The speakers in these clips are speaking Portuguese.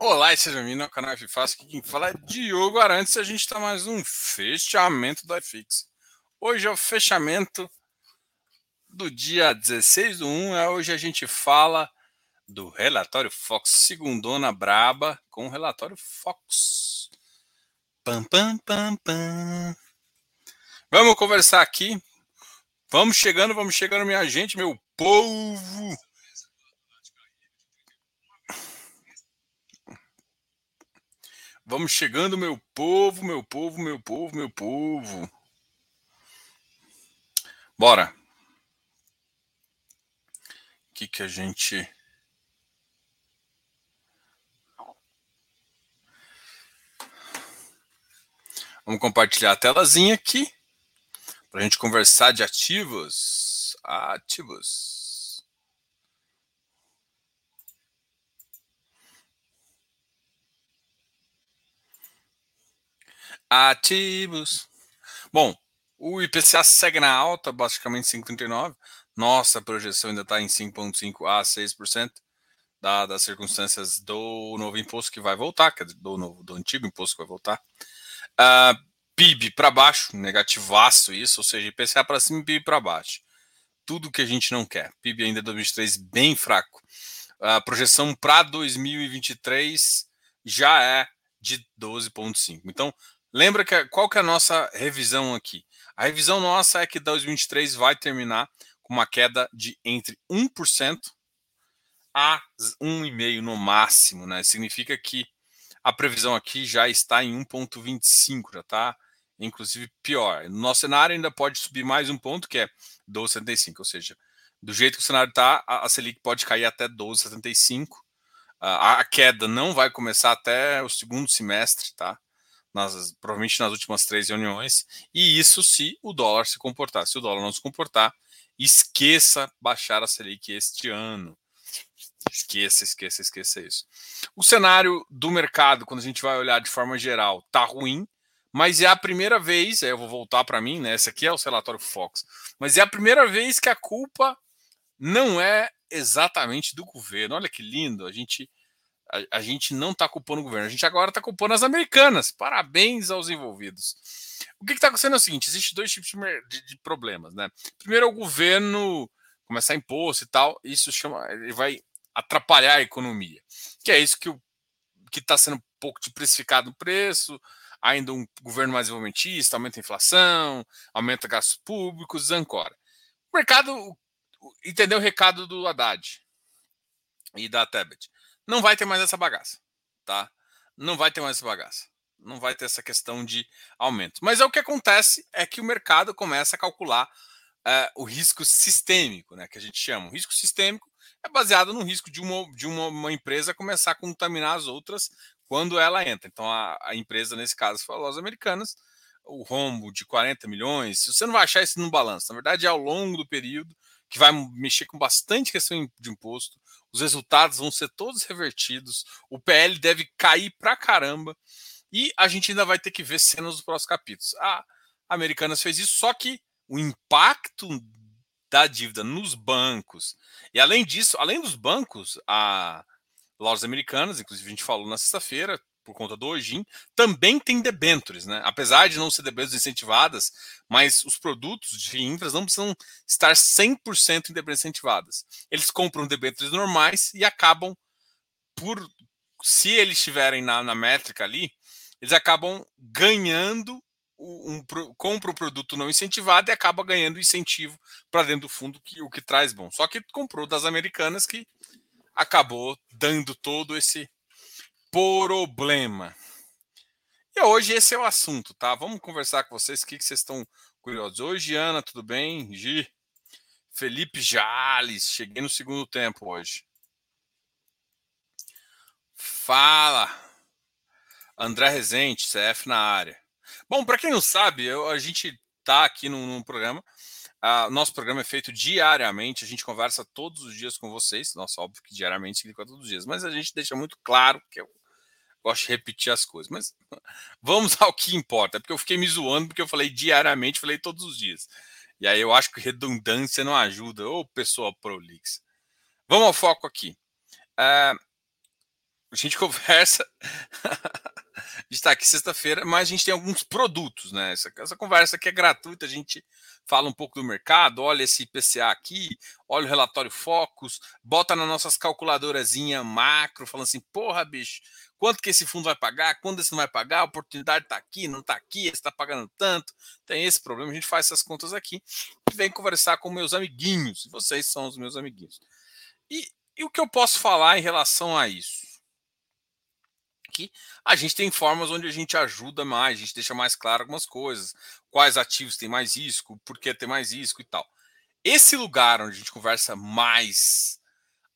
Olá, e seja bem-vindo ao canal F-Fácil. Aqui quem fala é Diogo Arantes e a gente está mais um fechamento do FX. Hoje é o fechamento do dia 16 do 1. É hoje a gente fala do relatório Fox, segundona braba com o relatório Fox. Pam, pam, pam, pam. Vamos conversar aqui. Vamos chegando, vamos chegando, minha gente, meu povo. Vamos chegando, meu povo, meu povo, meu povo, meu povo. Bora. O que, que a gente. Vamos compartilhar a telazinha aqui para a gente conversar de ativos. Ativos. Ativos. Bom, o IPCA segue na alta, basicamente 5,39. Nossa projeção ainda está em 5,5 a 6%, dadas as circunstâncias do novo imposto que vai voltar, quer dizer, do, novo, do antigo imposto que vai voltar. Uh, ah, PIB para baixo, negativaço isso, ou seja, IPCA para cima e PIB para baixo. Tudo que a gente não quer. PIB ainda 2023 bem fraco. A projeção para 2023 já é de 12,5. Então, Lembra que qual que é a nossa revisão aqui? A revisão nossa é que 2023 vai terminar com uma queda de entre 1% a 1,5% no máximo, né? Significa que a previsão aqui já está em 1,25, já está inclusive pior. No nosso cenário ainda pode subir mais um ponto, que é 12,75, ou seja, do jeito que o cenário está, a Selic pode cair até 12,75. A queda não vai começar até o segundo semestre, tá? Nas, provavelmente nas últimas três reuniões, e isso se o dólar se comportar. Se o dólar não se comportar, esqueça baixar a Selic este ano. Esqueça, esqueça, esqueça isso. O cenário do mercado, quando a gente vai olhar de forma geral, tá ruim, mas é a primeira vez, eu vou voltar para mim, né? Esse aqui é o relatório Fox, mas é a primeira vez que a culpa não é exatamente do governo. Olha que lindo, a gente a, a gente não está culpando o governo, a gente agora está culpando as americanas. Parabéns aos envolvidos. O que está acontecendo é o seguinte: existe dois tipos de, de, problemas, né? Primeiro é o governo começar imposto e tal, isso chama, ele vai atrapalhar a economia. Que é isso que o que está sendo um pouco de precificado no preço, ainda um governo mais desenvolvimentista, aumenta a inflação, aumenta gastos públicos, ancora. O mercado entendeu o recado do Haddad e da Tebet não vai ter mais essa bagaça, tá? Não vai ter mais essa bagaça. Não vai ter essa questão de aumento. Mas é o que acontece é que o mercado começa a calcular é, o risco sistêmico, né? Que a gente chama. O risco sistêmico é baseado no risco de uma, de uma, uma empresa começar a contaminar as outras quando ela entra. Então a, a empresa, nesse caso, foi a Lojas Americanas, o rombo de 40 milhões. Você não vai achar isso no balanço. Na verdade, é ao longo do período que vai mexer com bastante questão de imposto os resultados vão ser todos revertidos, o PL deve cair pra caramba, e a gente ainda vai ter que ver cenas dos próximos capítulos. A Americanas fez isso, só que o impacto da dívida nos bancos, e além disso, além dos bancos, a lojas americanas, inclusive a gente falou na sexta-feira, por conta do Ojin, também tem debêntures, né? Apesar de não ser debêntures incentivadas, mas os produtos de infras não precisam estar 100% em debêntures incentivadas. Eles compram debêntures normais e acabam por se eles estiverem na, na métrica ali, eles acabam ganhando um, um, compra o produto não incentivado e acaba ganhando incentivo para dentro do fundo, que, o que traz bom. Só que comprou das americanas que acabou dando todo esse problema. E hoje esse é o assunto, tá? Vamos conversar com vocês, o que, vocês estão curiosos. Hoje, Ana, tudo bem? Gi? Felipe Jales, cheguei no segundo tempo hoje. Fala! André Rezende, CF na área. Bom, para quem não sabe, eu, a gente tá aqui num, num programa. Uh, nosso programa é feito diariamente, a gente conversa todos os dias com vocês. Nossa, óbvio que diariamente significa todos os dias, mas a gente deixa muito claro que eu gosto de repetir as coisas. Mas vamos ao que importa, porque eu fiquei me zoando porque eu falei diariamente, falei todos os dias. E aí eu acho que redundância não ajuda. Ô, pessoa prolix. Vamos ao foco aqui. Uh, a gente conversa. a gente está aqui sexta-feira, mas a gente tem alguns produtos, né? Essa, essa conversa aqui é gratuita, a gente fala um pouco do mercado, olha esse PCA aqui, olha o relatório Focus, bota nas nossas calculadorazinha macro, falando assim, porra, bicho, quanto que esse fundo vai pagar, quando esse não vai pagar, a oportunidade está aqui, não está aqui, esse está pagando tanto, tem esse problema, a gente faz essas contas aqui e vem conversar com meus amiguinhos, vocês são os meus amiguinhos. E, e o que eu posso falar em relação a isso? Que a gente tem formas onde a gente ajuda mais, a gente deixa mais claro algumas coisas, quais ativos têm mais risco, por que tem mais risco e tal. Esse lugar onde a gente conversa mais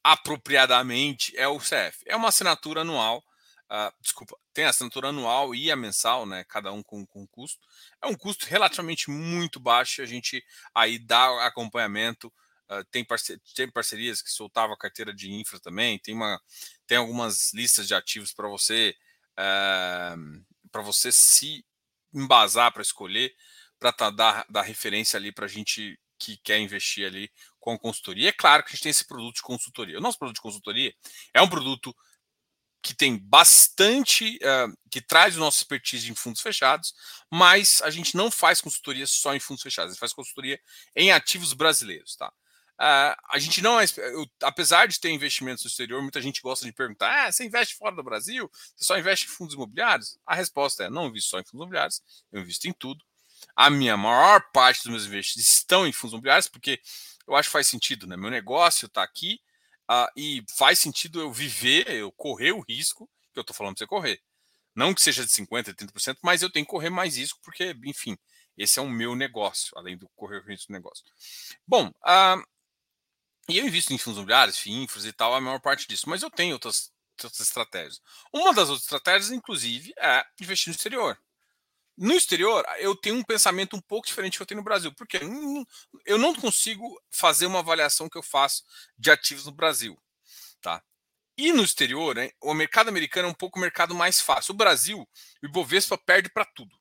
apropriadamente é o CF. É uma assinatura anual Uh, desculpa, tem a assinatura anual e a mensal, né? Cada um com, com custo. É um custo relativamente muito baixo. A gente aí dá acompanhamento. Tem, parce tem parcerias que soltava carteira de infra também. Tem, uma, tem algumas listas de ativos para você uh, para você se embasar para escolher, para tá, dar, dar referência ali para a gente que quer investir ali com consultoria. É claro que a gente tem esse produto de consultoria. O nosso produto de consultoria é um produto que tem bastante, uh, que traz o nosso expertise em fundos fechados, mas a gente não faz consultoria só em fundos fechados, a gente faz consultoria em ativos brasileiros, tá? Uh, a gente não é, eu, apesar de ter investimentos no exterior, muita gente gosta de perguntar: ah, você investe fora do Brasil? Você só investe em fundos imobiliários? A resposta é: não invisto só em fundos imobiliários, eu invisto em tudo. A minha maior parte dos meus investimentos estão em fundos imobiliários, porque eu acho que faz sentido, né? Meu negócio está aqui, Uh, e faz sentido eu viver, eu correr o risco que eu estou falando para você correr. Não que seja de 50%, 30%, mas eu tenho que correr mais risco, porque, enfim, esse é o meu negócio, além do correr o risco do negócio. Bom, uh, e eu invisto em fundos imobiliários, FINFRAs e tal, a maior parte disso, mas eu tenho outras, outras estratégias. Uma das outras estratégias, inclusive, é investir no exterior. No exterior, eu tenho um pensamento um pouco diferente que eu tenho no Brasil, porque eu não consigo fazer uma avaliação que eu faço de ativos no Brasil. Tá? E no exterior, hein, o mercado americano é um pouco o mercado mais fácil. O Brasil, o Ibovespa perde para tudo.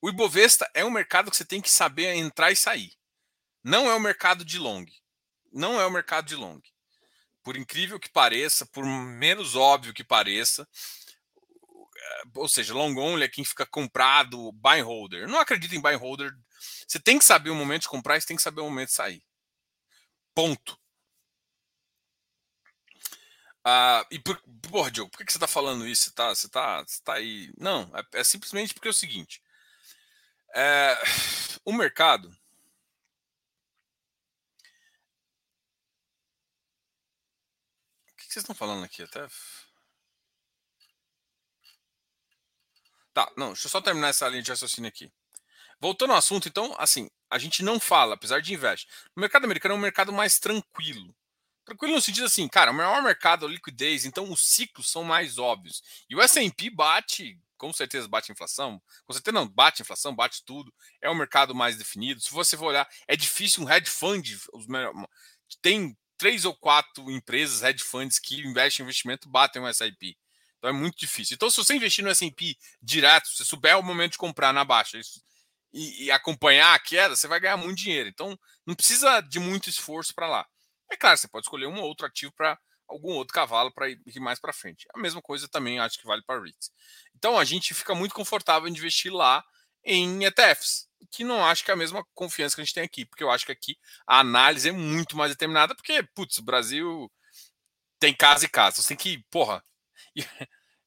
O Ibovespa é um mercado que você tem que saber entrar e sair. Não é o mercado de long. Não é o mercado de long. Por incrível que pareça, por menos óbvio que pareça, ou seja, long only é quem fica comprado, buy holder. Não acredito em buy holder. Você tem que saber o momento de comprar e você tem que saber o momento de sair. Ponto. Ah, e por, porra, Diogo, por que você está falando isso? Você está você tá, você tá aí. Não, é, é, simplesmente porque é o seguinte: é, o mercado. Que, vocês estão falando aqui? Até. Tá, não, deixa eu só terminar essa linha de raciocínio aqui. Voltando ao assunto, então, assim, a gente não fala, apesar de investe. O mercado americano é um mercado mais tranquilo. Tranquilo no sentido assim, cara, o maior mercado é liquidez, então os ciclos são mais óbvios. E o S&P bate, com certeza bate inflação, com certeza não, bate inflação, bate tudo. É um mercado mais definido. Se você for olhar, é difícil um hedge fund, os tem três ou quatro empresas, hedge funds, que investem em investimento, batem o S&P. Então é muito difícil. Então, se você investir no S&P direto, se souber o momento de comprar na baixa isso, e, e, acompanhar a queda, você vai ganhar muito dinheiro. Então, não precisa de muito esforço para lá. É claro, você pode escolher um outro ativo para algum outro cavalo para ir mais para frente. A mesma coisa também acho que vale para REITs. Então, a gente fica muito confortável em investir lá em ETFs, que não acho que é a mesma confiança que a gente tem aqui, porque eu acho que aqui a análise é muito mais determinada, porque, putz, o Brasil tem casa e casa. Você tem que, porra, e,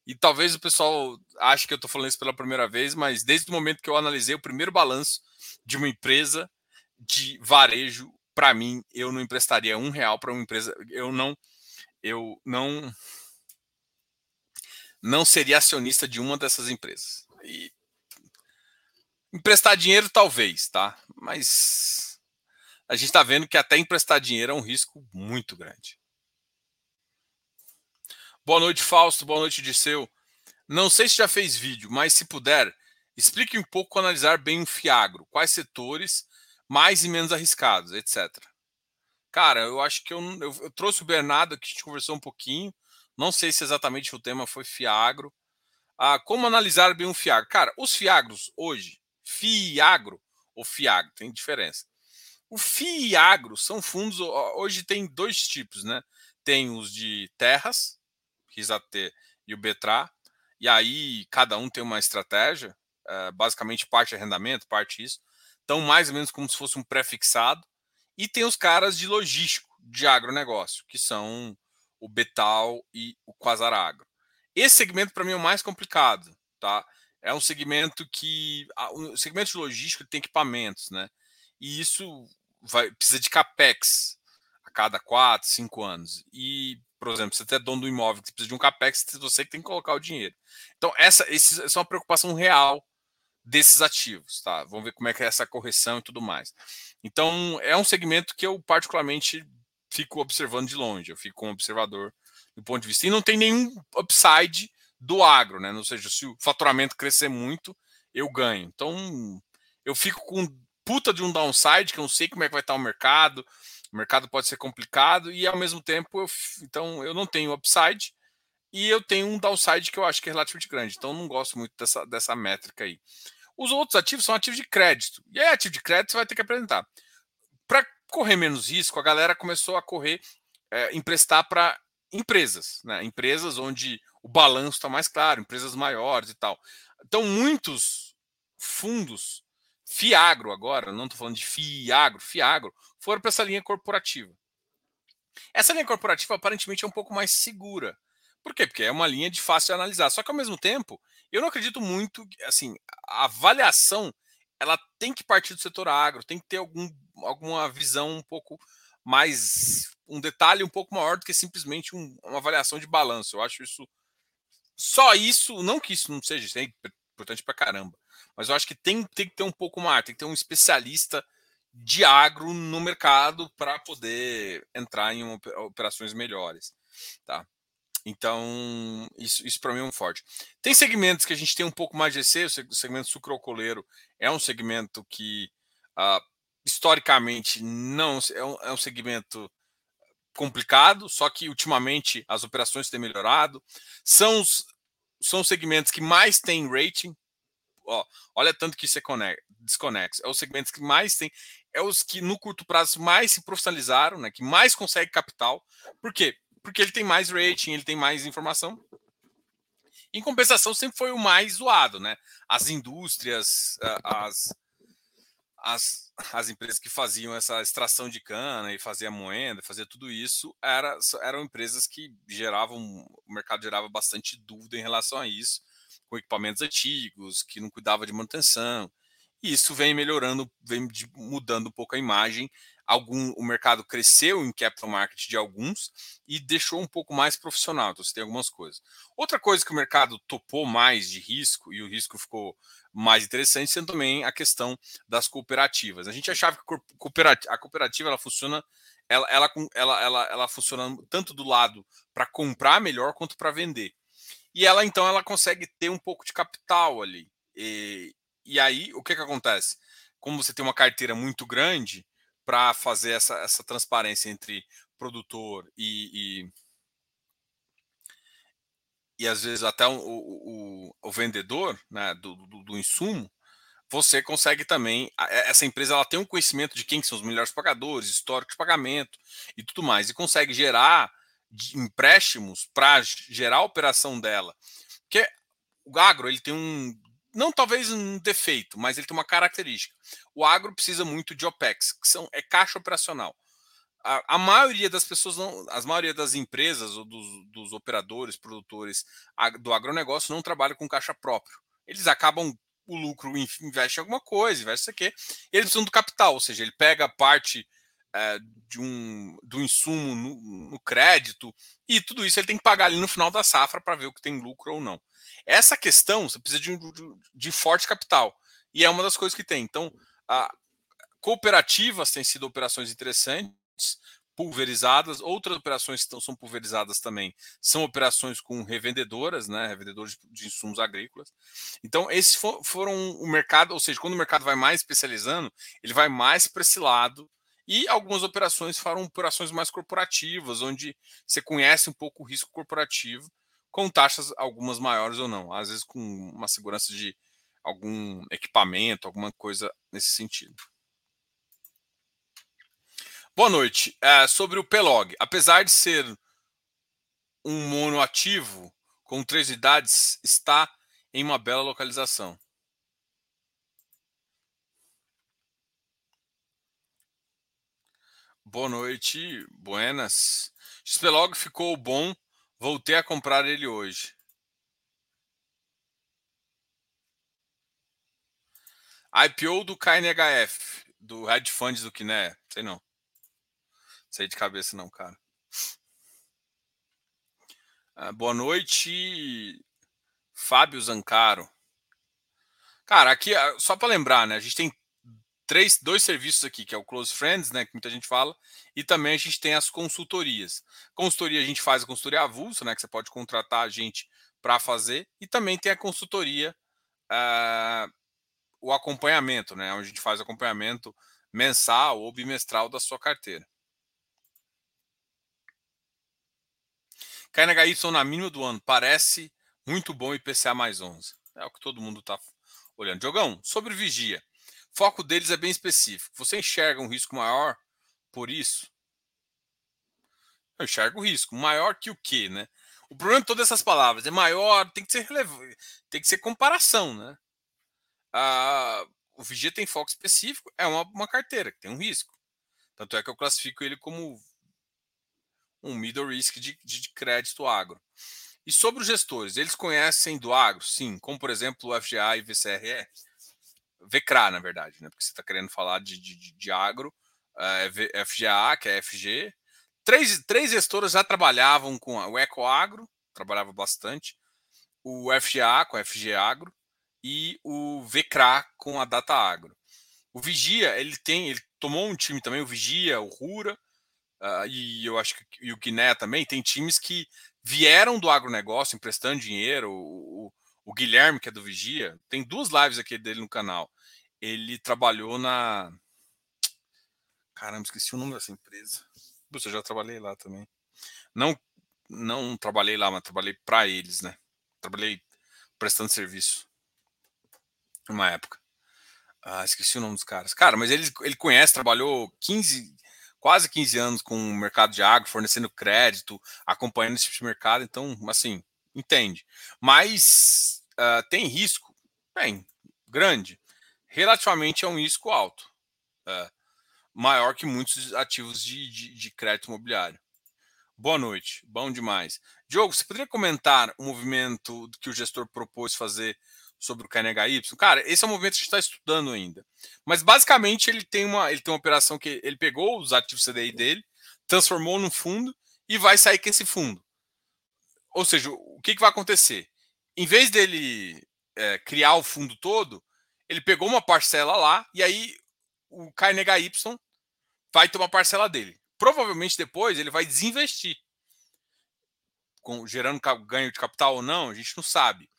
e, talvez o pessoal ache que eu estou falando isso pela primeira vez, mas desde o momento que eu analisei o primeiro balanço de uma empresa de varejo, para mim, eu não emprestaria um real para uma empresa. Eu não, eu não, não seria acionista de uma dessas empresas. E emprestar dinheiro, talvez, tá? Mas a gente está vendo que até emprestar dinheiro é um risco muito grande. Boa noite, Fausto. Boa noite, Disseu. Não sei se já fez vídeo, mas se puder, explique um pouco analisar bem um Fiagro. Quais setores mais e menos arriscados, etc. Cara, eu acho que eu, eu, eu trouxe o Bernardo que a gente conversou um pouquinho. Não sei se exatamente o tema foi Fiagro. Ah, como analisar bem um Fiagro? Cara, os Fiagros hoje, Fiagro ou Fiagro, tem diferença. O Fiagro são fundos, hoje tem dois tipos, né? Tem os de terras, RISAT e o BETRA. E aí cada um tem uma estratégia, é, basicamente parte arrendamento, parte isso. Então, mais ou menos como se fosse um pré-fixado. E tem os caras de logístico, de agronegócio, que são o Betal e o Quasar Agro. Esse segmento, para mim, é o mais complicado. Tá? É um segmento que. O segmento de logística tem equipamentos, né? E isso vai, precisa de capex a cada 4, 5 anos. E, por exemplo, você é dono do imóvel que precisa de um capex, você que tem que colocar o dinheiro. Então, essa, essa é uma preocupação real desses ativos, tá? Vamos ver como é que é essa correção e tudo mais. Então, é um segmento que eu particularmente fico observando de longe, eu fico um observador do ponto de vista. E não tem nenhum upside do agro, né? Ou seja, se o faturamento crescer muito, eu ganho. Então, eu fico com puta de um downside, que eu não sei como é que vai estar o mercado. O mercado pode ser complicado e ao mesmo tempo eu, então eu não tenho upside e eu tenho um downside que eu acho que é relativamente grande. Então não gosto muito dessa, dessa métrica aí. Os outros ativos são ativos de crédito. E aí, ativo de crédito você vai ter que apresentar. Para correr menos risco, a galera começou a correr, é, emprestar para empresas, né? Empresas onde o balanço está mais claro, empresas maiores e tal. Então, muitos fundos, Fiagro agora, não estou falando de Fiagro, Fiagro, foram para essa linha corporativa. Essa linha corporativa aparentemente é um pouco mais segura. Por quê? Porque é uma linha de fácil analisar. Só que ao mesmo tempo, eu não acredito muito, assim, a avaliação ela tem que partir do setor agro, tem que ter algum, alguma visão um pouco mais, um detalhe um pouco maior do que simplesmente um, uma avaliação de balanço. Eu acho isso, só isso, não que isso não seja, isso é importante pra caramba, mas eu acho que tem, tem que ter um pouco mais, tem que ter um especialista de agro no mercado para poder entrar em operações melhores, tá? Então, isso, isso para mim é um forte. Tem segmentos que a gente tem um pouco mais de EC, o segmento sucrocoleiro é um segmento que, uh, historicamente, não é um, é um segmento complicado, só que ultimamente as operações têm melhorado. São os, são os segmentos que mais têm rating. Ó, olha tanto que isso é desconexo. É os segmentos que mais têm, é os que no curto prazo mais se profissionalizaram, né, que mais conseguem capital. Por quê? porque ele tem mais rating, ele tem mais informação. Em compensação, sempre foi o mais zoado, né? As indústrias, as, as, as empresas que faziam essa extração de cana e fazia moeda, fazia tudo isso, era, eram empresas que geravam, o mercado gerava bastante dúvida em relação a isso, com equipamentos antigos, que não cuidava de manutenção. E isso vem melhorando, vem mudando um pouco a imagem algum o mercado cresceu em capital market de alguns e deixou um pouco mais profissional. Então, você tem algumas coisas. Outra coisa que o mercado topou mais de risco e o risco ficou mais interessante sendo também a questão das cooperativas. A gente achava que a cooperativa ela funciona ela, ela, ela, ela, ela funciona tanto do lado para comprar melhor quanto para vender. E ela então ela consegue ter um pouco de capital ali. E, e aí o que, que acontece? Como você tem uma carteira muito grande, para fazer essa, essa transparência entre produtor e, e, e às vezes até o, o, o vendedor né, do, do, do, insumo, você consegue também. Essa empresa ela tem um conhecimento de quem são os melhores pagadores, histórico de pagamento e tudo mais, e consegue gerar empréstimos para gerar a operação dela. Porque o agro ele tem um não talvez um defeito, mas ele tem uma característica. O agro precisa muito de OPEX, que são, é caixa operacional. A, a maioria das pessoas, não, as maioria das empresas ou dos, dos operadores, produtores do agronegócio não trabalham com caixa próprio. Eles acabam o lucro investe em alguma coisa, investe isso aqui. Eles precisam do capital, ou seja, ele pega parte é, de um do insumo no, no, crédito e tudo isso ele tem que pagar ali no final da safra para ver o que tem lucro ou não. Essa questão você precisa de, de, de forte capital e é uma das coisas que tem. Então, a, cooperativas têm sido operações interessantes, pulverizadas. Outras operações que são pulverizadas também são operações com revendedoras, né, revendedores de insumos agrícolas. Então, esses foram o mercado, ou seja, quando o mercado vai mais especializando, ele vai mais para esse lado. E algumas operações foram operações mais corporativas, onde você conhece um pouco o risco corporativo com taxas algumas maiores ou não, às vezes com uma segurança de algum equipamento, alguma coisa nesse sentido. Boa noite. É, sobre o PLOG, apesar de ser um monoativo com três unidades está em uma bela localização. Boa noite, buenas. XPlog ficou bom, voltei a comprar ele hoje. IPO do KNHF, do hedge fund do Kiné, sei não. Sei de cabeça não, cara. Ah, boa noite, Fábio Zancaro. Cara, aqui, ah, só para lembrar, né? A gente tem três, dois serviços aqui, que é o Close Friends, né, que muita gente fala, e também a gente tem as consultorias. Consultoria a gente faz a consultoria avulsa, né, que você pode contratar a gente para fazer, e também tem a consultoria, uh, o acompanhamento, né, onde a gente faz acompanhamento mensal ou bimestral da sua carteira. KNHY na mínima do ano, parece muito bom IPCA mais 11. É o que todo mundo está olhando. Jogão, sobre vigia foco deles é bem específico. Você enxerga um risco maior por isso? Eu enxergo o risco. Maior que o quê, né? O problema de todas essas palavras é maior, tem que ser relevante, tem que ser comparação, né? Ah, o Vigia tem foco específico, é uma, uma carteira que tem um risco. Tanto é que eu classifico ele como um middle risk de, de crédito agro. E sobre os gestores, eles conhecem do agro? Sim, como por exemplo o FGA e VCRR. VCRA, na verdade, né? Porque você está querendo falar de, de, de agro, é, FGA, que é FG. Três, três gestoras já trabalhavam com o Ecoagro, trabalhava bastante, o FGA com a FG Agro e o VCRA com a Data Agro. O Vigia, ele tem, ele tomou um time também, o Vigia, o Rura, uh, e eu acho que o Guiné também, tem times que vieram do agronegócio emprestando dinheiro, o, o Guilherme, que é do Vigia, tem duas lives aqui dele no canal. Ele trabalhou na. Caramba, esqueci o nome dessa empresa. Puxa, eu já trabalhei lá também. Não, não trabalhei lá, mas trabalhei para eles, né? Trabalhei prestando serviço. Uma época. Ah, esqueci o nome dos caras. Cara, mas ele, ele conhece, trabalhou 15, quase 15 anos com o mercado de agro, fornecendo crédito, acompanhando esse tipo de mercado. Então, assim, entende. Mas uh, tem risco? Bem, grande. Relativamente é um risco alto. Uh, maior que muitos ativos de, de, de, crédito imobiliário. Boa noite, bom demais. Diogo, você poderia comentar o movimento que o gestor propôs fazer sobre o KNHY? Cara, esse é um movimento que a gente está estudando ainda. Mas basicamente ele tem uma, ele tem uma operação que ele pegou os ativos CDI dele, transformou num fundo e vai sair com esse fundo. Ou seja, o que, que vai acontecer? Em vez dele é, criar o fundo todo, ele pegou uma parcela lá e aí o KNHY vai uma parcela dele. Provavelmente depois ele vai desinvestir. Com, gerando ganho de capital ou não, a gente não sabe.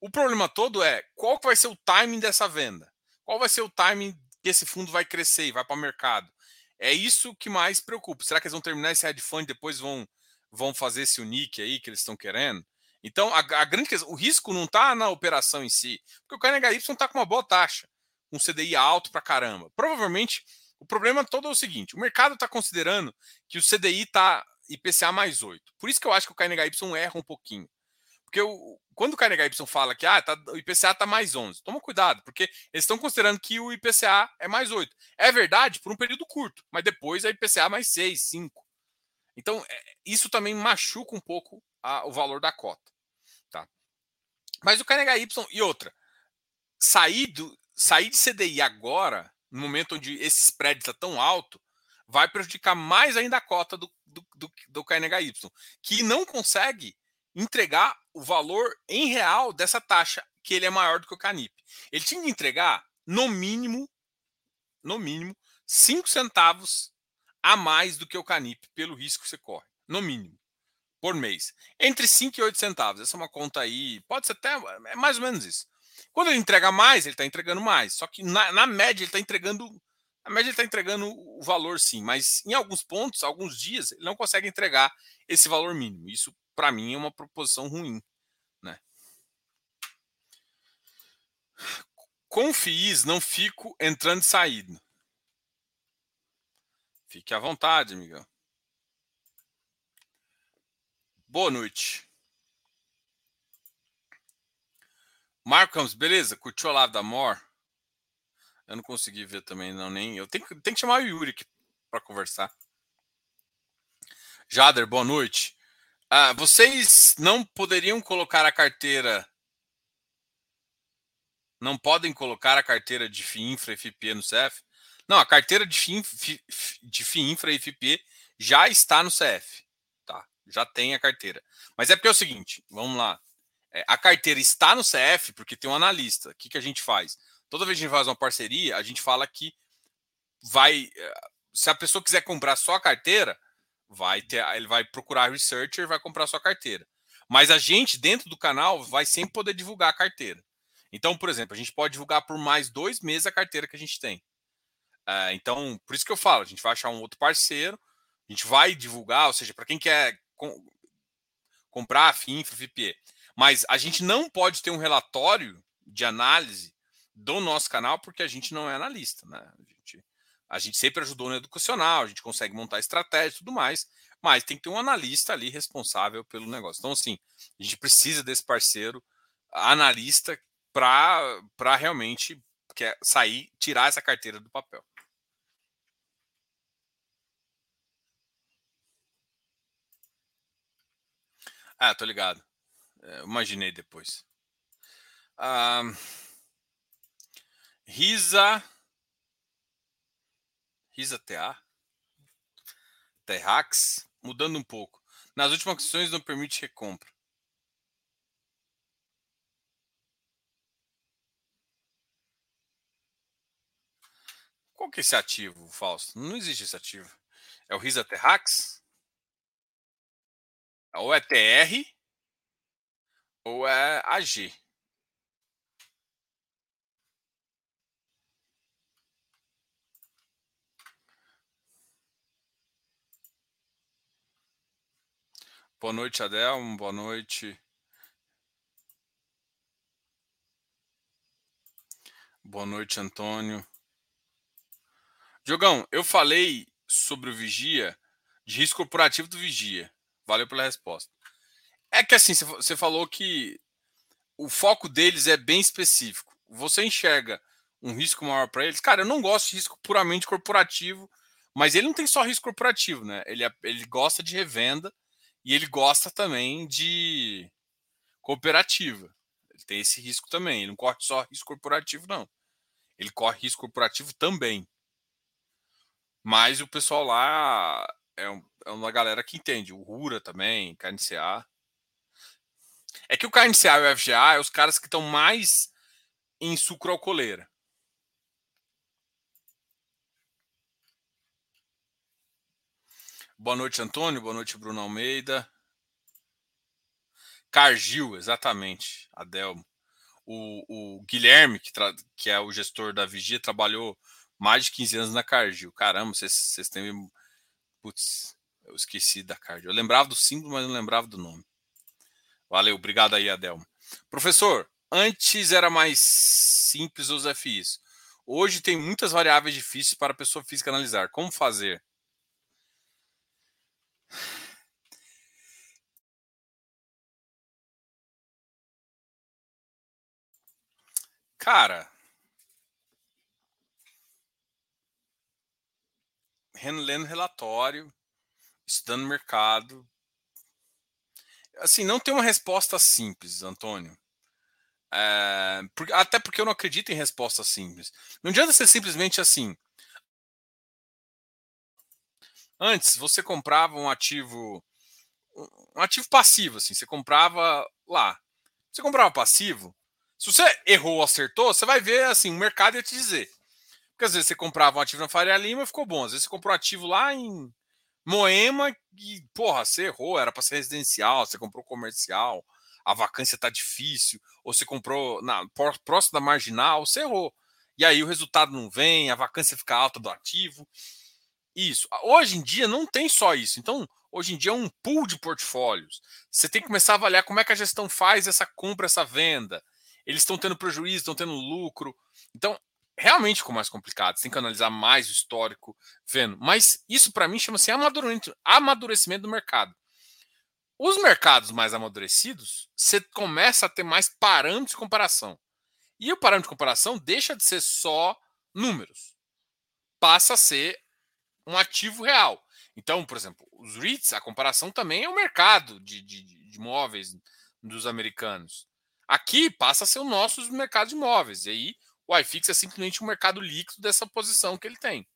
O problema todo é qual vai ser o timing dessa venda? Qual vai ser o timing que esse fundo vai crescer e vai para o mercado? É isso que mais preocupa. Será que eles vão terminar esse hedge fund e depois vão vão fazer esse unique aí que eles estão querendo. Então, a, a grande questão, o risco não está na operação em si, porque o KNHY está com uma boa taxa, um CDI alto para caramba. Provavelmente, o problema todo é o seguinte: o mercado está considerando que o CDI está IPCA mais 8. Por isso que eu acho que o KNHY erra um pouquinho. Porque quando o KNHY fala que ah, tá, o IPCA está mais 11, toma cuidado, porque eles estão considerando que o IPCA é mais 8. É verdade por um período curto, mas depois é IPCA mais 6, 5. Então, é, isso também machuca um pouco a, o valor da cota. Tá? Mas o KNHY e outra, sair, do, sair de CDI agora, no momento onde esse spread está tão alto, vai prejudicar mais ainda a cota do, do, do, do KNHY, que não consegue entregar o valor em real dessa taxa, que ele é maior do que o Canip. Ele tinha que entregar, no mínimo, no mínimo, 5 centavos a mais do que o Canip pelo risco que você corre, no mínimo, por mês. Entre 5 e 8 centavos. Essa é uma conta aí, pode ser até, é mais ou menos isso. Quando ele entrega mais, ele está entregando mais. Só que na, na média ele está entregando. Na média ele está entregando o valor sim, mas em alguns pontos, alguns dias, ele não consegue entregar esse valor mínimo. Isso, para mim, é uma proposição ruim. Né? Com FIIs, não fico entrando e saindo. Fique à vontade, Miguel. Boa noite. Marco Campos, beleza? Curtiu a live da Mor? Eu não consegui ver também, não, nem. Eu tenho, tenho que chamar o Yuri para conversar. Jader, boa noite. Ah, vocês não poderiam colocar a carteira. Não podem colocar a carteira de FIINFRA e FIPE no CF? Não, a carteira de FIINFRA, de e FIPE já está no CF. Já tem a carteira. Mas é porque é o seguinte, vamos lá. É, a carteira está no CF porque tem um analista. O que, que a gente faz? Toda vez que a gente faz uma parceria, a gente fala que vai. Eh, se a pessoa quiser comprar só a carteira, vai ter, ele vai procurar researcher e vai comprar sua carteira. Mas a gente, dentro do canal, vai sempre poder divulgar a carteira. Então, por exemplo, a gente pode divulgar por mais dois meses a carteira que a gente tem. Uh, então, por isso que eu falo, a gente vai achar um outro parceiro, a gente vai divulgar, ou seja, para quem quer com, comprar a FINFRA, FIPE. Mas a gente não pode ter um relatório de análise do nosso canal porque a gente não é analista, né? A gente, a gente sempre ajudou no educacional, a gente consegue montar estratégia e tudo mais, mas tem que ter um analista ali responsável pelo negócio. Então, assim, a gente precisa desse parceiro analista para realmente quer sair, tirar essa carteira do papel. Ah, tô ligado. É, imaginei depois. Ah, Risa. Risa TA. Terrax. Mudando um pouco. Nas últimas questões não permite recompra. Qual que é esse ativo, Fausto? Não existe esse ativo. É o Risa Terrax? Ou é TR ou é AG. Boa noite, Adelmo. Boa noite. Boa noite, Antônio. Diogão, eu falei sobre o Vigia, de risco corporativo do Vigia. Valeu pela resposta. É que assim, você falou que o foco deles é bem específico. Você enxerga um risco maior para eles? Cara, eu não gosto de risco puramente corporativo, mas ele não tem só risco corporativo, né? Ele, é, ele gosta de revenda e ele gosta também de cooperativa. Ele tem esse risco também. Ele não corre só risco corporativo, não. Ele corre risco corporativo também. Mas o pessoal lá é, um, é uma galera que entende. O Rura também, KNCA. É que o KNCA e o FGA é os caras que estão mais em sucro alcooleira. Boa noite, Antônio. Boa noite, Bruno Almeida. Cargil, exatamente, Adelmo. O, o Guilherme, que, que, é o gestor da Vigia, trabalhou mais de 15 anos na Cargil. Caramba, vocês, vocês têm. Putz, eu esqueci da Cargil. Eu lembrava do símbolo, mas não lembrava do nome. Valeu, obrigado aí, Adelmo. Professor, antes era mais simples os FIs. Hoje tem muitas variáveis difíceis para a pessoa física analisar. Como fazer? Cara, lendo relatório, estudando mercado. Assim, não tem uma resposta simples, Antônio. É, até porque eu não acredito em resposta simples. Não adianta ser simplesmente assim. Antes, você comprava um ativo, um ativo passivo, assim, você comprava lá. Você comprava passivo, se você errou ou acertou, você vai ver, assim, o mercado ia te dizer. Porque às vezes você comprava um ativo na Faria Lima ficou bom. Às vezes você comprou um ativo lá em Moema e, porra, você errou, era para ser residencial, você comprou comercial, a vacância tá difícil, ou você comprou na próximo da marginal, você errou. E aí o resultado não vem, a vacância fica alta do ativo. Isso. Hoje em dia não tem só isso. Então, hoje em dia é um pool de portfólios. Você tem que começar a avaliar como é que a gestão faz essa compra, essa venda. Eles estão tendo prejuízo, estão tendo lucro. Então, realmente ficou mais complicado. Você tem que analisar mais o histórico, vendo. Mas isso, para mim, chama-se amadurecimento, amadurecimento do mercado. Os mercados mais amadurecidos, você começa a ter mais parâmetros de comparação. E o parâmetro de comparação deixa de ser só números. Passa a ser um ativo real. Então, por exemplo, os REITs, a comparação também é o mercado de, de, de imóveis dos americanos. Aqui passa a ser o nosso mercado de imóveis. E aí o iFix é simplesmente um mercado líquido dessa posição que ele tem.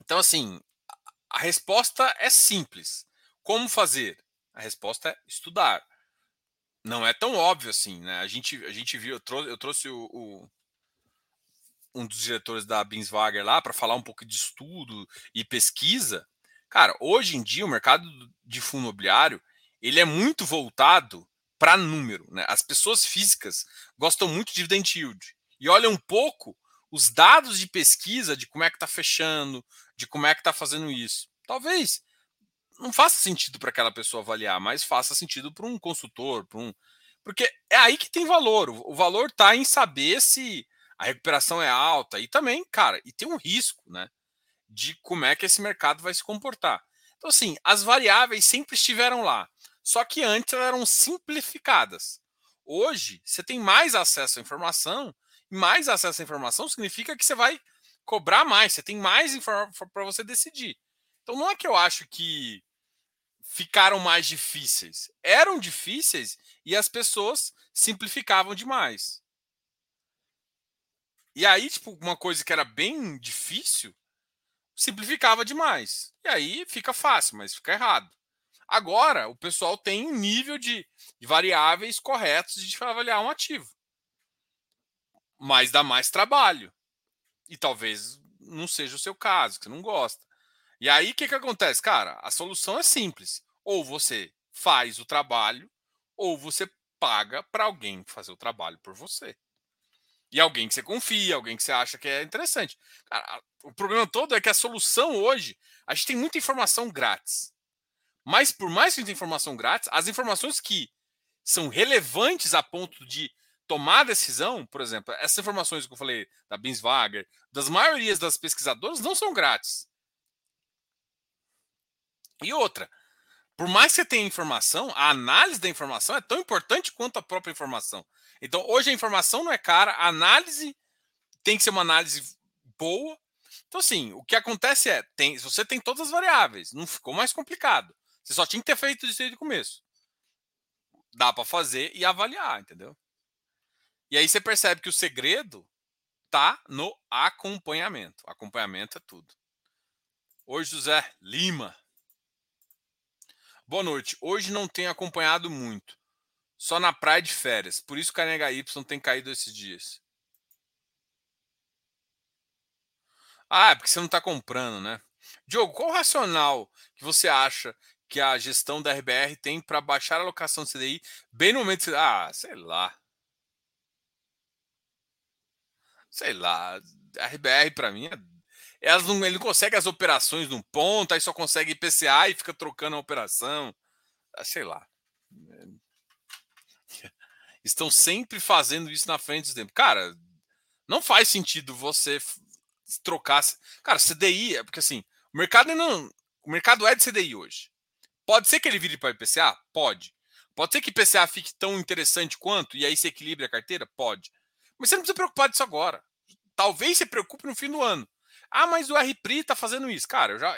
Então, assim, a resposta é simples. Como fazer? A resposta é estudar. Não é tão óbvio assim, né? A gente, a gente viu, eu trouxe, eu trouxe o, o um dos diretores da Binswager lá para falar um pouco de estudo e pesquisa. Cara, hoje em dia o mercado de fundo imobiliário ele é muito voltado para número. Né? As pessoas físicas gostam muito de dividend yield e olham um pouco os dados de pesquisa de como é que está fechando, de como é que está fazendo isso. Talvez não faça sentido para aquela pessoa avaliar, mas faça sentido para um consultor, para um. Porque é aí que tem valor. O valor está em saber se a recuperação é alta e também, cara, e tem um risco, né? De como é que esse mercado vai se comportar. Então, assim, as variáveis sempre estiveram lá. Só que antes elas eram simplificadas. Hoje, você tem mais acesso à informação, mais acesso à informação significa que você vai cobrar mais, você tem mais informação para você decidir. Então não é que eu acho que ficaram mais difíceis. Eram difíceis e as pessoas simplificavam demais. E aí, tipo, uma coisa que era bem difícil, simplificava demais. E aí fica fácil, mas fica errado. Agora, o pessoal tem um nível de, variáveis corretos de avaliar um ativo. Mas dá mais trabalho. E talvez não seja o seu caso, que você não gosta. E aí, o que, que acontece? Cara, a solução é simples. Ou você faz o trabalho, ou você paga para alguém fazer o trabalho por você. E alguém que você confia, alguém que você acha que é interessante. Cara, o problema todo é que a solução hoje, a gente tem muita informação grátis. Mas por mais que a gente tenha informação grátis, as informações que são relevantes a ponto de tomar decisão, por exemplo, essas informações que eu falei da Binswager, das maiorias das pesquisadoras, não são grátis. E outra, por mais que você tenha informação, a análise da informação é tão importante quanto a própria informação. Então, hoje a informação não é cara, a análise tem que ser uma análise boa. Então, assim, o que acontece é, tem, você tem todas as variáveis, não ficou mais complicado. Você só tinha que ter feito isso desde o começo. Dá para fazer e avaliar, entendeu? E aí você percebe que o segredo tá no acompanhamento. Acompanhamento é tudo. Oi, José Lima. Boa noite. Hoje não tenho acompanhado muito. Só na praia de férias. Por isso que a NHY tem caído esses dias. Ah, é porque você não está comprando, né? Diogo, qual o racional que você acha que a gestão da RBR tem para baixar a alocação do CDI bem no momento. Ah, sei lá. Sei lá. RBR para mim é elas não, ele não consegue as operações num ponto, aí só consegue IPCA e fica trocando a operação. Ah, sei lá. Estão sempre fazendo isso na frente do tempo. Cara, não faz sentido você trocar. Cara, CDI é porque assim, o mercado não. O mercado é de CDI hoje. Pode ser que ele vire para IPCA? Pode. Pode ser que IPCA fique tão interessante quanto e aí se equilibre a carteira? Pode. Mas você não precisa preocupar disso agora. Talvez se preocupe no fim do ano. Ah, mas o RPRI está fazendo isso. Cara, eu já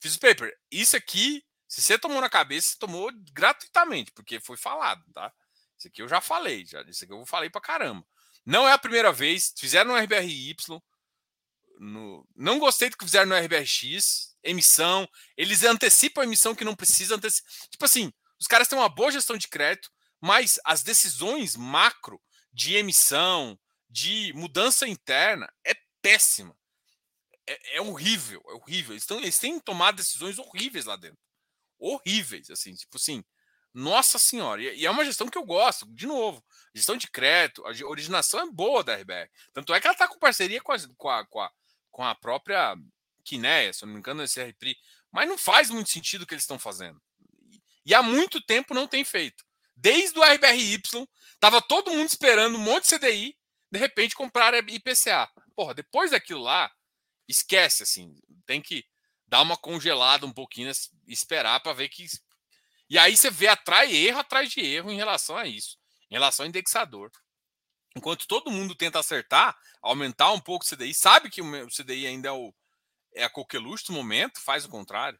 fiz o paper. Isso aqui, se você tomou na cabeça, você tomou gratuitamente, porque foi falado, tá? Isso aqui eu já falei, já. Isso aqui eu falei pra caramba. Não é a primeira vez. Fizeram no RBRY, no... Não gostei do que fizeram no RBRX, emissão. Eles antecipam a emissão que não precisa antecipar. Tipo assim, os caras têm uma boa gestão de crédito, mas as decisões macro de emissão, de mudança interna, é péssima. É, é horrível, é horrível. Eles, tão, eles têm tomado decisões horríveis lá dentro. Horríveis, assim, tipo assim. Nossa senhora, e é uma gestão que eu gosto, de novo. Gestão de crédito, a originação é boa da RBR. Tanto é que ela está com parceria com a, com a, com a com a própria Quinéia, se não me engano, esse RPRI. Mas não faz muito sentido o que eles estão fazendo. E há muito tempo não tem feito. Desde o RBRY, estava todo mundo esperando um monte de CDI, de repente compraram IPCA. Porra, depois daquilo lá, esquece, assim. Tem que dar uma congelada um pouquinho esperar para ver que E aí você vê atrai erro atrás de erro em relação a isso, em relação ao indexador. Enquanto todo mundo tenta acertar, aumentar um pouco o CDI, sabe que o CDI ainda é, o, é a coqueluche do momento, faz o contrário.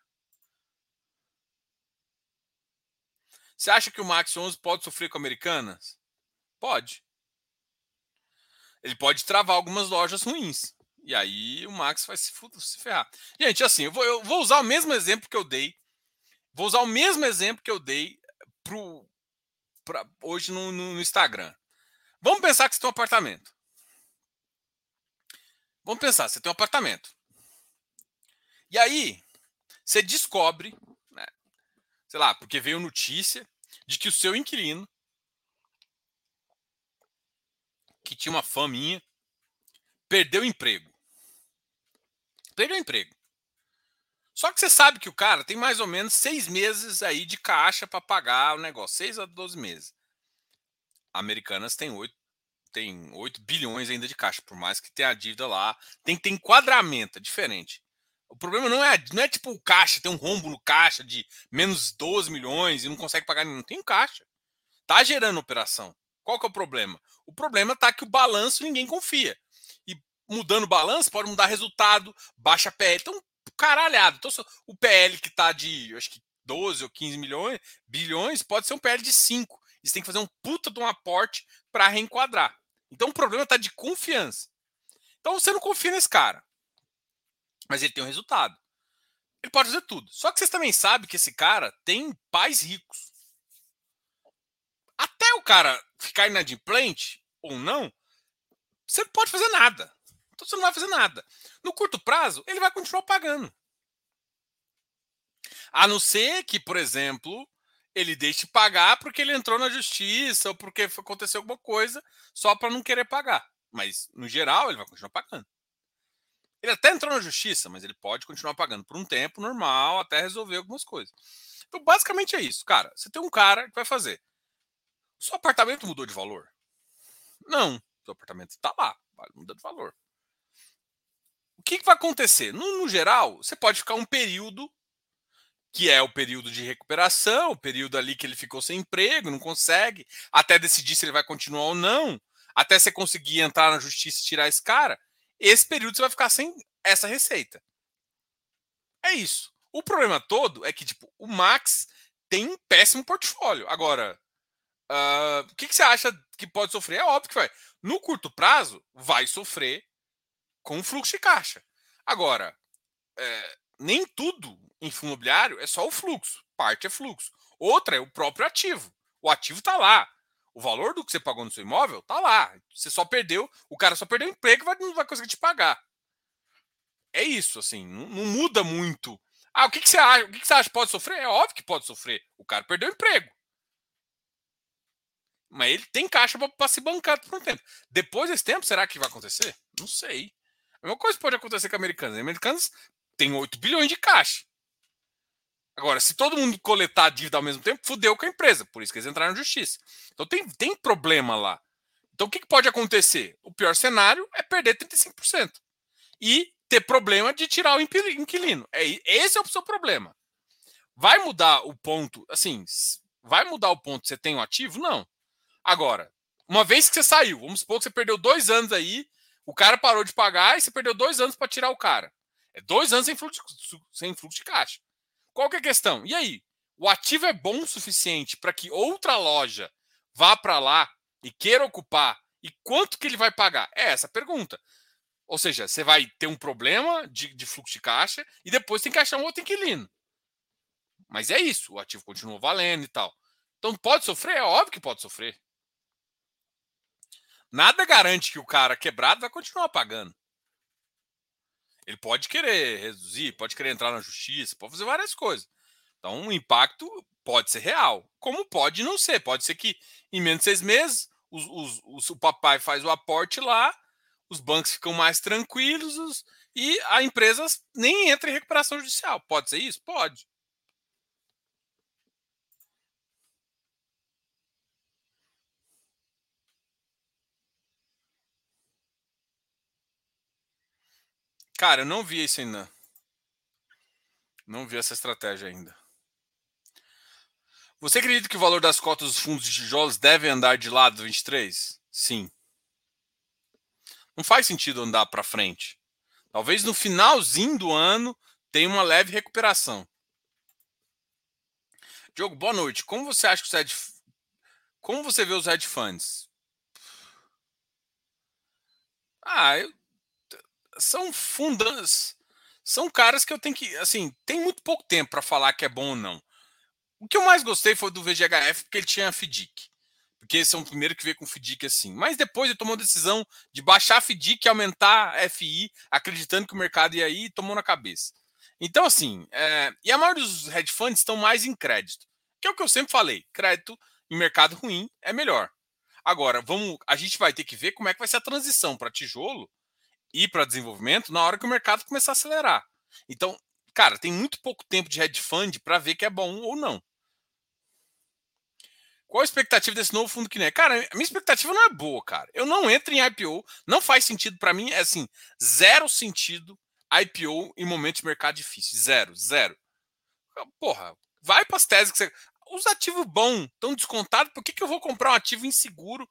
Você acha que o Max 11 pode sofrer com Americanas? Pode. Ele pode travar algumas lojas ruins. E aí o Max vai se, se ferrar. Gente, assim, eu vou, eu vou, usar o mesmo exemplo que eu dei. Vou usar o mesmo exemplo que eu dei pro, pra, hoje no, no, no Instagram. Vamos pensar que você tem um apartamento. Vamos pensar, você tem um apartamento. E aí, você descobre, né, sei lá, porque veio notícia de que o seu inquilino, que tinha uma faminha, perdeu o emprego. Perdeu o emprego. Só que você sabe que o cara tem mais ou menos seis meses aí de caixa para pagar o negócio, seis a 12 meses. Americanas tem 8, tem 8 bilhões ainda de caixa, por mais que tenha a dívida lá. Tem que ter enquadramento, é diferente. O problema não é, não é tipo o caixa, tem um rombo no caixa de menos 12 milhões e não consegue pagar, não tem caixa. Tá gerando operação. Qual que é o problema? O problema tá que o balanço ninguém confia. E mudando o balanço pode mudar resultado, baixa PL. Então, caralhado. Então, o PL que tá de, acho que 12 ou 15 milhões, bilhões, pode ser um PL de 5. Você tem que fazer um puta de um aporte para reenquadrar. Então o problema está de confiança. Então você não confia nesse cara. Mas ele tem um resultado. Ele pode fazer tudo. Só que vocês também sabem que esse cara tem pais ricos. Até o cara ficar inadimplente ou não, você não pode fazer nada. Então você não vai fazer nada. No curto prazo, ele vai continuar pagando. A não ser que, por exemplo, ele deixe pagar porque ele entrou na justiça ou porque aconteceu alguma coisa só para não querer pagar. Mas, no geral, ele vai continuar pagando. Ele até entrou na justiça, mas ele pode continuar pagando por um tempo normal até resolver algumas coisas. Então, basicamente é isso, cara. Você tem um cara que vai fazer. Seu apartamento mudou de valor? Não. Seu apartamento está lá, vai mudar de valor. O que, que vai acontecer? No, no geral, você pode ficar um período que é o período de recuperação, o período ali que ele ficou sem emprego, não consegue, até decidir se ele vai continuar ou não, até você conseguir entrar na justiça e tirar esse cara, esse período você vai ficar sem essa receita. É isso. O problema todo é que tipo, o Max tem um péssimo portfólio. Agora, o que, que, você acha que pode sofrer? É óbvio que vai. No curto prazo, vai sofrer com fluxo de caixa. Agora, é, nem tudo em fundo imobiliário é só o fluxo. Parte é fluxo. Outra é o próprio ativo. O ativo está lá. O valor do que você pagou no seu imóvel está lá. Você só perdeu, o cara só perdeu o emprego e não vai conseguir te pagar. É isso, assim, não, não muda muito. Ah, o que, que você acha? O que, que você acha pode sofrer? É óbvio que pode sofrer. O cara perdeu o emprego. Mas ele tem caixa para se bancar por um tempo. Depois desse tempo, será que vai acontecer? Não sei. A mesma coisa pode acontecer com americanos. Americanos tem 8 bilhões de caixa. Agora, se todo mundo coletar a dívida ao mesmo tempo, fudeu com a empresa. Por isso que eles entraram na justiça. Então tem, tem problema lá. Então o que, que pode acontecer? O pior cenário é perder 35%. E ter problema de tirar o inquilino. É, esse é o seu problema. Vai mudar o ponto, assim, vai mudar o ponto você tem um ativo? Não. Agora, uma vez que você saiu, vamos supor que você perdeu dois anos aí, o cara parou de pagar e você perdeu dois anos para tirar o cara. É dois anos sem fluxo, sem fluxo de caixa. Qual que é a questão? E aí? O ativo é bom o suficiente para que outra loja vá para lá e queira ocupar? E quanto que ele vai pagar? É essa a pergunta. Ou seja, você vai ter um problema de, de fluxo de caixa e depois tem que achar um outro inquilino. Mas é isso, o ativo continua valendo e tal. Então pode sofrer? É óbvio que pode sofrer. Nada garante que o cara quebrado vai continuar pagando. Ele pode querer reduzir, pode querer entrar na justiça, pode fazer várias coisas. Então, o impacto pode ser real, como pode não ser. Pode ser que em menos de seis meses os, os, os, o papai faz o aporte lá, os bancos ficam mais tranquilos e a empresa nem entra em recuperação judicial. Pode ser isso? Pode. Cara, eu não vi isso ainda. Não vi essa estratégia ainda. Você acredita que o valor das cotas dos fundos de tijolos deve andar de lado 23? Sim. Não faz sentido andar para frente. Talvez no finalzinho do ano tenha uma leve recuperação. Diogo, boa noite. Como você acha que os hedge... Como você vê os hedge funds? Ah, eu... são fundas, são caras que eu tenho que, assim, tem muito pouco tempo para falar que é bom ou não. O que eu mais gostei foi do VGHF porque ele tinha FDIC. Porque esse é o primeiro que veio com FDIC assim. Mas depois ele tomou a decisão de baixar a FDIC e aumentar a FI, acreditando que o mercado ia ir e tomou na cabeça. Então, assim, é... e a maioria dos hedge funds estão mais em crédito. Que é o que eu sempre falei: crédito em mercado ruim é melhor. Agora, vamos, a gente vai ter que ver como é que vai ser a transição para tijolo e para desenvolvimento na hora que o mercado começar a acelerar. Então, cara, tem muito pouco tempo de hedge fund para ver que é bom ou não. Qual a expectativa desse novo fundo que nem? Cara, a minha expectativa não é boa, cara. Eu não entro em IPO, não faz sentido para mim, é assim, zero sentido IPO em momentos de mercado difícil, zero, zero. Porra, vai para as teses que você os ativos bons estão descontados, por que, que eu vou comprar um ativo inseguro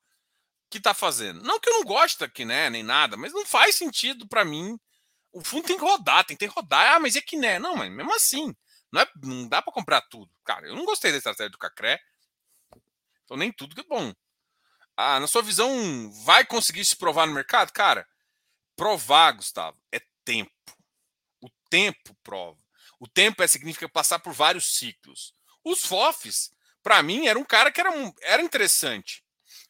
que está fazendo? Não que eu não gosto aqui, né, nem nada, mas não faz sentido para mim. O fundo tem que rodar, tem que rodar. Ah, mas é que né? Não, mas mesmo assim, não, é, não dá para comprar tudo. Cara, eu não gostei da estratégia do Cacré. Então nem tudo que é bom. Ah, na sua visão, vai conseguir se provar no mercado? Cara, provar, Gustavo, é tempo. O tempo prova. O tempo é, significa passar por vários ciclos. Os FOFs, para mim, era um cara que era, era interessante.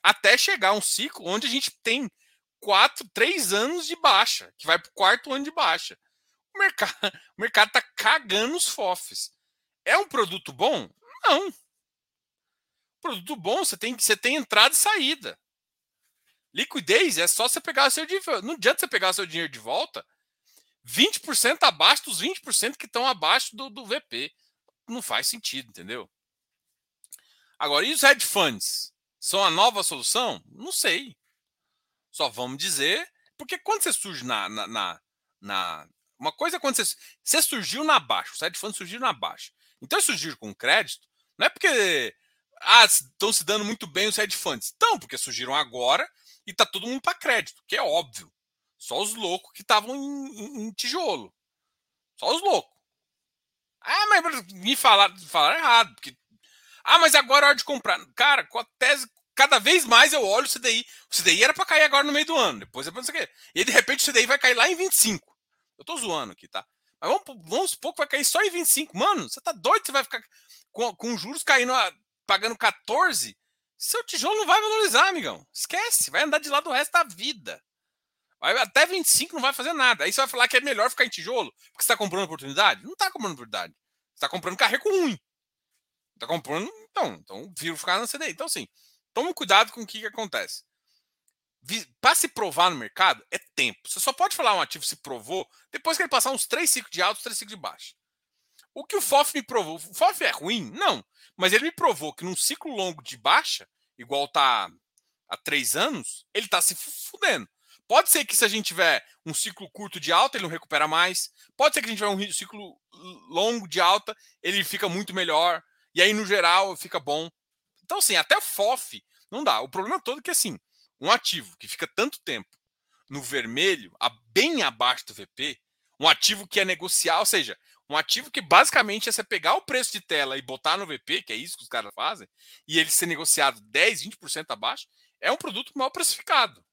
Até chegar um ciclo onde a gente tem quatro, três anos de baixa, que vai para o quarto ano de baixa. O mercado, o mercado tá cagando os FOFs. É um produto bom? Não. Produto bom, você tem, você tem entrada e saída. Liquidez é só você pegar seu dinheiro. Não adianta você pegar seu dinheiro de volta 20% abaixo dos 20% que estão abaixo do, do VP não faz sentido, entendeu? Agora, e os hedge funds? São a nova solução? Não sei. Só vamos dizer. Porque quando você surge na. na, na, na uma coisa é quando você, você surgiu na baixa, os hedge funds surgiram na baixa. Então, surgir com crédito, não é porque. Ah, estão se dando muito bem os hedge funds. Estão, porque surgiram agora e está todo mundo para crédito, que é óbvio. Só os loucos que estavam em, em, em tijolo. Só os loucos. Ah, mas me falaram, falaram errado. Porque... Ah, mas agora é hora de comprar. Cara, com a tese, cada vez mais eu olho o CDI. O CDI era para cair agora no meio do ano. Depois, depois não sei o quê. E aí, de repente o CDI vai cair lá em 25. Eu tô zoando aqui, tá? Mas vamos, vamos supor que vai cair só em 25. Mano, você tá doido? Você vai ficar com, com juros caindo, pagando 14? Seu tijolo não vai valorizar, amigão. Esquece. Vai andar de lado o resto da vida. Vai, até 25 não vai fazer nada. Aí você vai falar que é melhor ficar em tijolo porque você está comprando oportunidade? Não está comprando oportunidade. Você está comprando carrego ruim. Está comprando. Então, então viro ficar na CDI. Então, assim, tome cuidado com o que, que acontece. Para se provar no mercado, é tempo. Você só pode falar um ativo se provou depois que ele passar uns três ciclos de alto, três ciclos de baixo. O que o FOF me provou? O FOF é ruim? Não. Mas ele me provou que num ciclo longo de baixa, igual tá há três anos, ele está se fudendo. Pode ser que se a gente tiver um ciclo curto de alta, ele não recupera mais. Pode ser que a gente tiver um ciclo longo de alta, ele fica muito melhor. E aí, no geral, fica bom. Então, assim, até FOF não dá. O problema todo é que, assim, um ativo que fica tanto tempo no vermelho, bem abaixo do VP, um ativo que é negociar, ou seja, um ativo que basicamente é você pegar o preço de tela e botar no VP, que é isso que os caras fazem, e ele ser negociado 10, 20% abaixo, é um produto mal precificado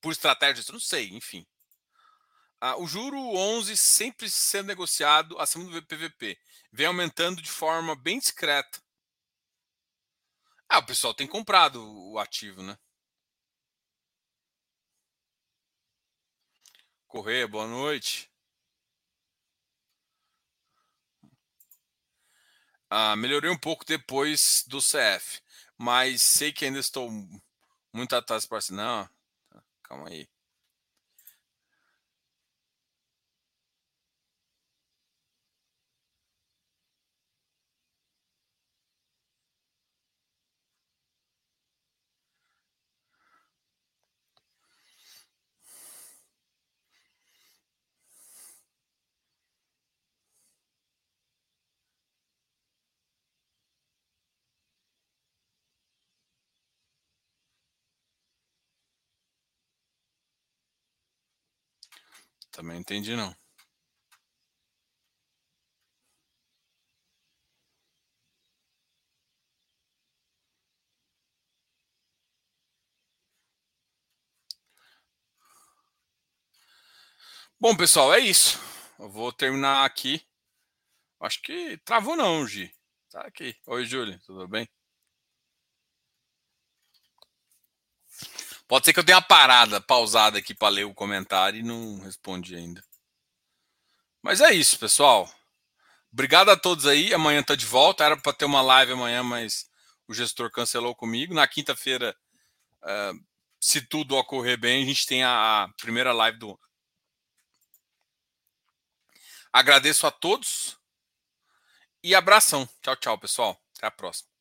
por estratégia, não sei, enfim. Ah, o juro 11 sempre sendo negociado acima do PVP, vem aumentando de forma bem discreta. Ah, o pessoal tem comprado o ativo, né? Correia, boa noite. Ah, melhorei um pouco depois do CF, mas sei que ainda estou muito atrás para não. Calma aí. Também entendi, não. Bom, pessoal, é isso. Eu vou terminar aqui. Acho que travou não, Gi. Tá aqui. Oi, Júlio, tudo bem? Pode ser que eu tenha uma parada, pausada aqui para ler o comentário e não respondi ainda. Mas é isso, pessoal. Obrigado a todos aí. Amanhã tá de volta. Era para ter uma live amanhã, mas o gestor cancelou comigo. Na quinta-feira, uh, se tudo ocorrer bem, a gente tem a primeira live do Agradeço a todos e abração. Tchau, tchau, pessoal. Até a próxima.